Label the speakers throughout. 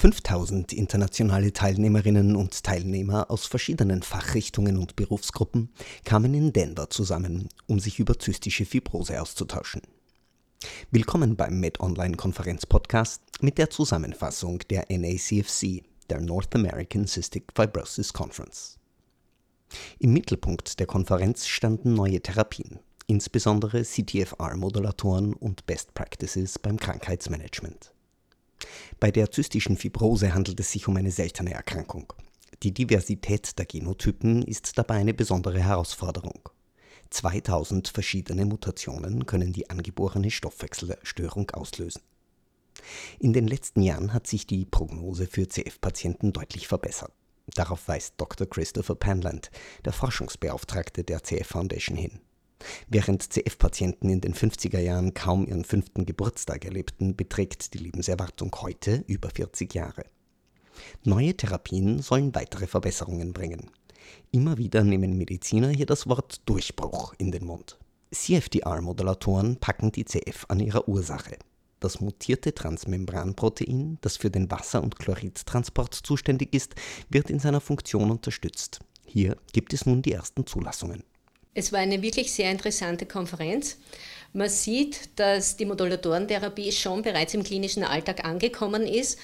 Speaker 1: 5000 internationale Teilnehmerinnen und Teilnehmer aus verschiedenen Fachrichtungen und Berufsgruppen kamen in Denver zusammen, um sich über zystische Fibrose auszutauschen. Willkommen beim MedOnline-Konferenz-Podcast mit der Zusammenfassung der NACFC, der North American Cystic Fibrosis Conference. Im Mittelpunkt der Konferenz standen neue Therapien, insbesondere CTFR-Modulatoren und Best Practices beim Krankheitsmanagement. Bei der zystischen Fibrose handelt es sich um eine seltene Erkrankung. Die Diversität der Genotypen ist dabei eine besondere Herausforderung. 2000 verschiedene Mutationen können die angeborene Stoffwechselstörung auslösen. In den letzten Jahren hat sich die Prognose für CF-Patienten deutlich verbessert. Darauf weist Dr. Christopher Panland, der Forschungsbeauftragte der CF Foundation hin. Während CF-Patienten in den 50er Jahren kaum ihren fünften Geburtstag erlebten, beträgt die Lebenserwartung heute über 40 Jahre. Neue Therapien sollen weitere Verbesserungen bringen. Immer wieder nehmen Mediziner hier das Wort Durchbruch in den Mund. CFTR-Modulatoren packen die CF an ihrer Ursache. Das mutierte Transmembranprotein, das für den Wasser- und Chloridtransport zuständig ist, wird in seiner Funktion unterstützt. Hier gibt es nun die ersten Zulassungen.
Speaker 2: Es war eine wirklich sehr interessante Konferenz. Man sieht, dass die Modulatorentherapie schon bereits im klinischen Alltag angekommen ist.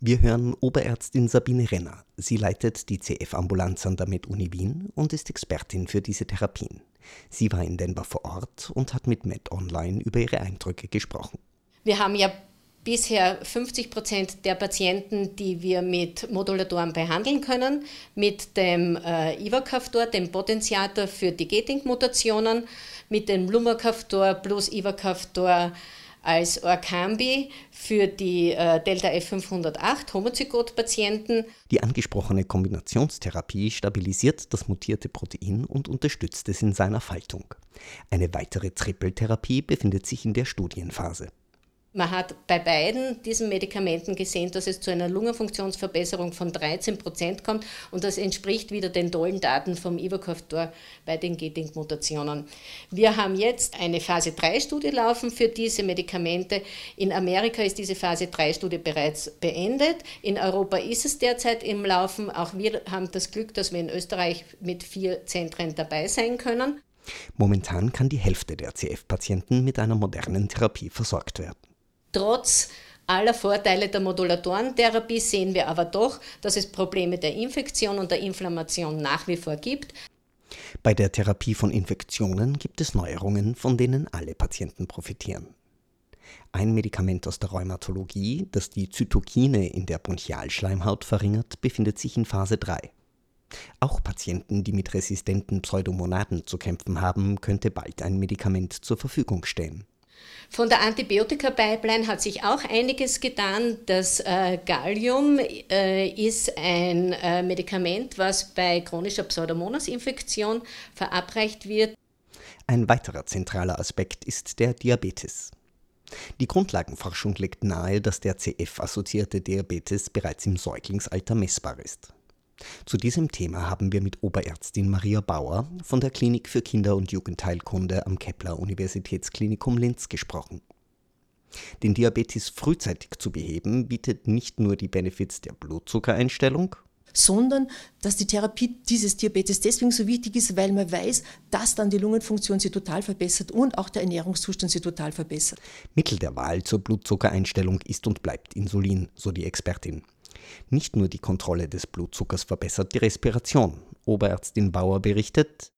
Speaker 1: Wir hören Oberärztin Sabine Renner. Sie leitet die CF-Ambulanz an der MedUni Wien und ist Expertin für diese Therapien. Sie war in Denver vor Ort und hat mit Med Online über ihre Eindrücke gesprochen.
Speaker 2: Wir haben ja bisher 50 Prozent der Patienten, die wir mit Modulatoren behandeln können, mit dem äh, Ivacaftor, dem Potentiator für die Gating-Mutationen, mit dem Lumacaftor plus Ivacaftor als Orkambi für die äh, Delta F508 Homozygot-Patienten.
Speaker 1: Die angesprochene Kombinationstherapie stabilisiert das mutierte Protein und unterstützt es in seiner Faltung. Eine weitere Trippeltherapie befindet sich in der Studienphase.
Speaker 2: Man hat bei beiden diesen Medikamenten gesehen, dass es zu einer Lungenfunktionsverbesserung von 13 Prozent kommt und das entspricht wieder den tollen Daten vom Ivacaftor bei den Geting-Mutationen. Wir haben jetzt eine Phase 3-Studie laufen für diese Medikamente. In Amerika ist diese Phase 3-Studie bereits beendet. In Europa ist es derzeit im Laufen. Auch wir haben das Glück, dass wir in Österreich mit vier Zentren dabei sein können.
Speaker 1: Momentan kann die Hälfte der CF-Patienten mit einer modernen Therapie versorgt werden.
Speaker 2: Trotz aller Vorteile der Modulatorentherapie sehen wir aber doch, dass es Probleme der Infektion und der Inflammation nach wie vor gibt.
Speaker 1: Bei der Therapie von Infektionen gibt es Neuerungen, von denen alle Patienten profitieren. Ein Medikament aus der Rheumatologie, das die Zytokine in der Bronchialschleimhaut verringert, befindet sich in Phase 3. Auch Patienten, die mit resistenten Pseudomonaden zu kämpfen haben, könnte bald ein Medikament zur Verfügung stehen.
Speaker 2: Von der Antibiotika-Pipeline hat sich auch einiges getan. Das äh, Gallium äh, ist ein äh, Medikament, was bei chronischer Pseudomonas-Infektion verabreicht wird.
Speaker 1: Ein weiterer zentraler Aspekt ist der Diabetes. Die Grundlagenforschung legt nahe, dass der CF-assoziierte Diabetes bereits im Säuglingsalter messbar ist. Zu diesem Thema haben wir mit Oberärztin Maria Bauer von der Klinik für Kinder- und Jugendheilkunde am Kepler Universitätsklinikum Linz gesprochen. Den Diabetes frühzeitig zu beheben, bietet nicht nur die Benefits der Blutzuckereinstellung,
Speaker 3: sondern dass die Therapie dieses Diabetes deswegen so wichtig ist, weil man weiß, dass dann die Lungenfunktion sich total verbessert und auch der Ernährungszustand sich total verbessert.
Speaker 1: Mittel der Wahl zur Blutzuckereinstellung ist und bleibt Insulin, so die Expertin. Nicht nur die Kontrolle des Blutzuckers verbessert die Respiration. Oberärztin Bauer berichtet,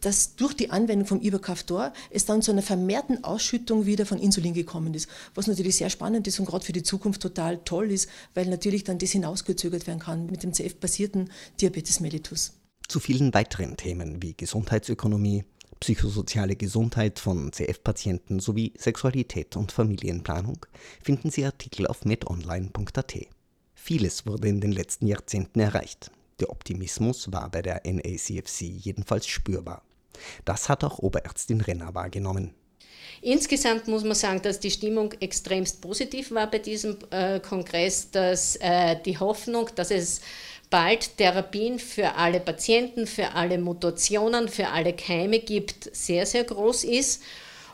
Speaker 3: dass durch die Anwendung vom Ibercaftor es dann zu einer vermehrten Ausschüttung wieder von Insulin gekommen ist, was natürlich sehr spannend ist und gerade für die Zukunft total toll ist, weil natürlich dann das hinausgezögert werden kann mit dem CF-basierten Diabetes mellitus.
Speaker 1: Zu vielen weiteren Themen wie Gesundheitsökonomie, psychosoziale Gesundheit von CF-Patienten sowie Sexualität und Familienplanung finden Sie Artikel auf medonline.at. Vieles wurde in den letzten Jahrzehnten erreicht. Der Optimismus war bei der NACFC jedenfalls spürbar. Das hat auch Oberärztin Renner wahrgenommen.
Speaker 2: Insgesamt muss man sagen, dass die Stimmung extremst positiv war bei diesem äh, Kongress, dass äh, die Hoffnung, dass es bald Therapien für alle Patienten, für alle Mutationen, für alle Keime gibt, sehr, sehr groß ist.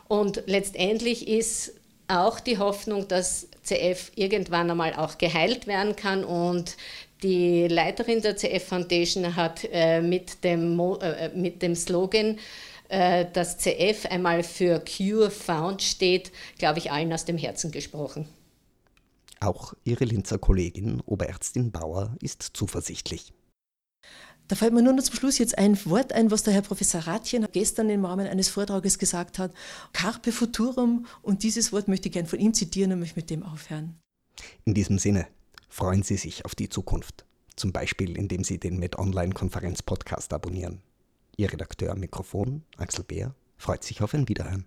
Speaker 2: Und letztendlich ist auch die Hoffnung, dass CF irgendwann einmal auch geheilt werden kann und die Leiterin der CF Foundation hat äh, mit, dem äh, mit dem Slogan äh, dass CF einmal für Cure Found steht, glaube ich, allen aus dem Herzen gesprochen.
Speaker 1: Auch ihre Linzer Kollegin, Oberärztin Bauer, ist zuversichtlich.
Speaker 3: Da fällt mir nur noch zum Schluss jetzt ein Wort ein, was der Herr Professor Ratchen gestern im Rahmen eines Vortrages gesagt hat. Carpe futurum. Und dieses Wort möchte ich gern von ihm zitieren und möchte mit dem aufhören.
Speaker 1: In diesem Sinne, freuen Sie sich auf die Zukunft. Zum Beispiel, indem Sie den Med Online Konferenz Podcast abonnieren. Ihr Redakteur am Mikrofon, Axel Beer, freut sich auf ein Wiederhören.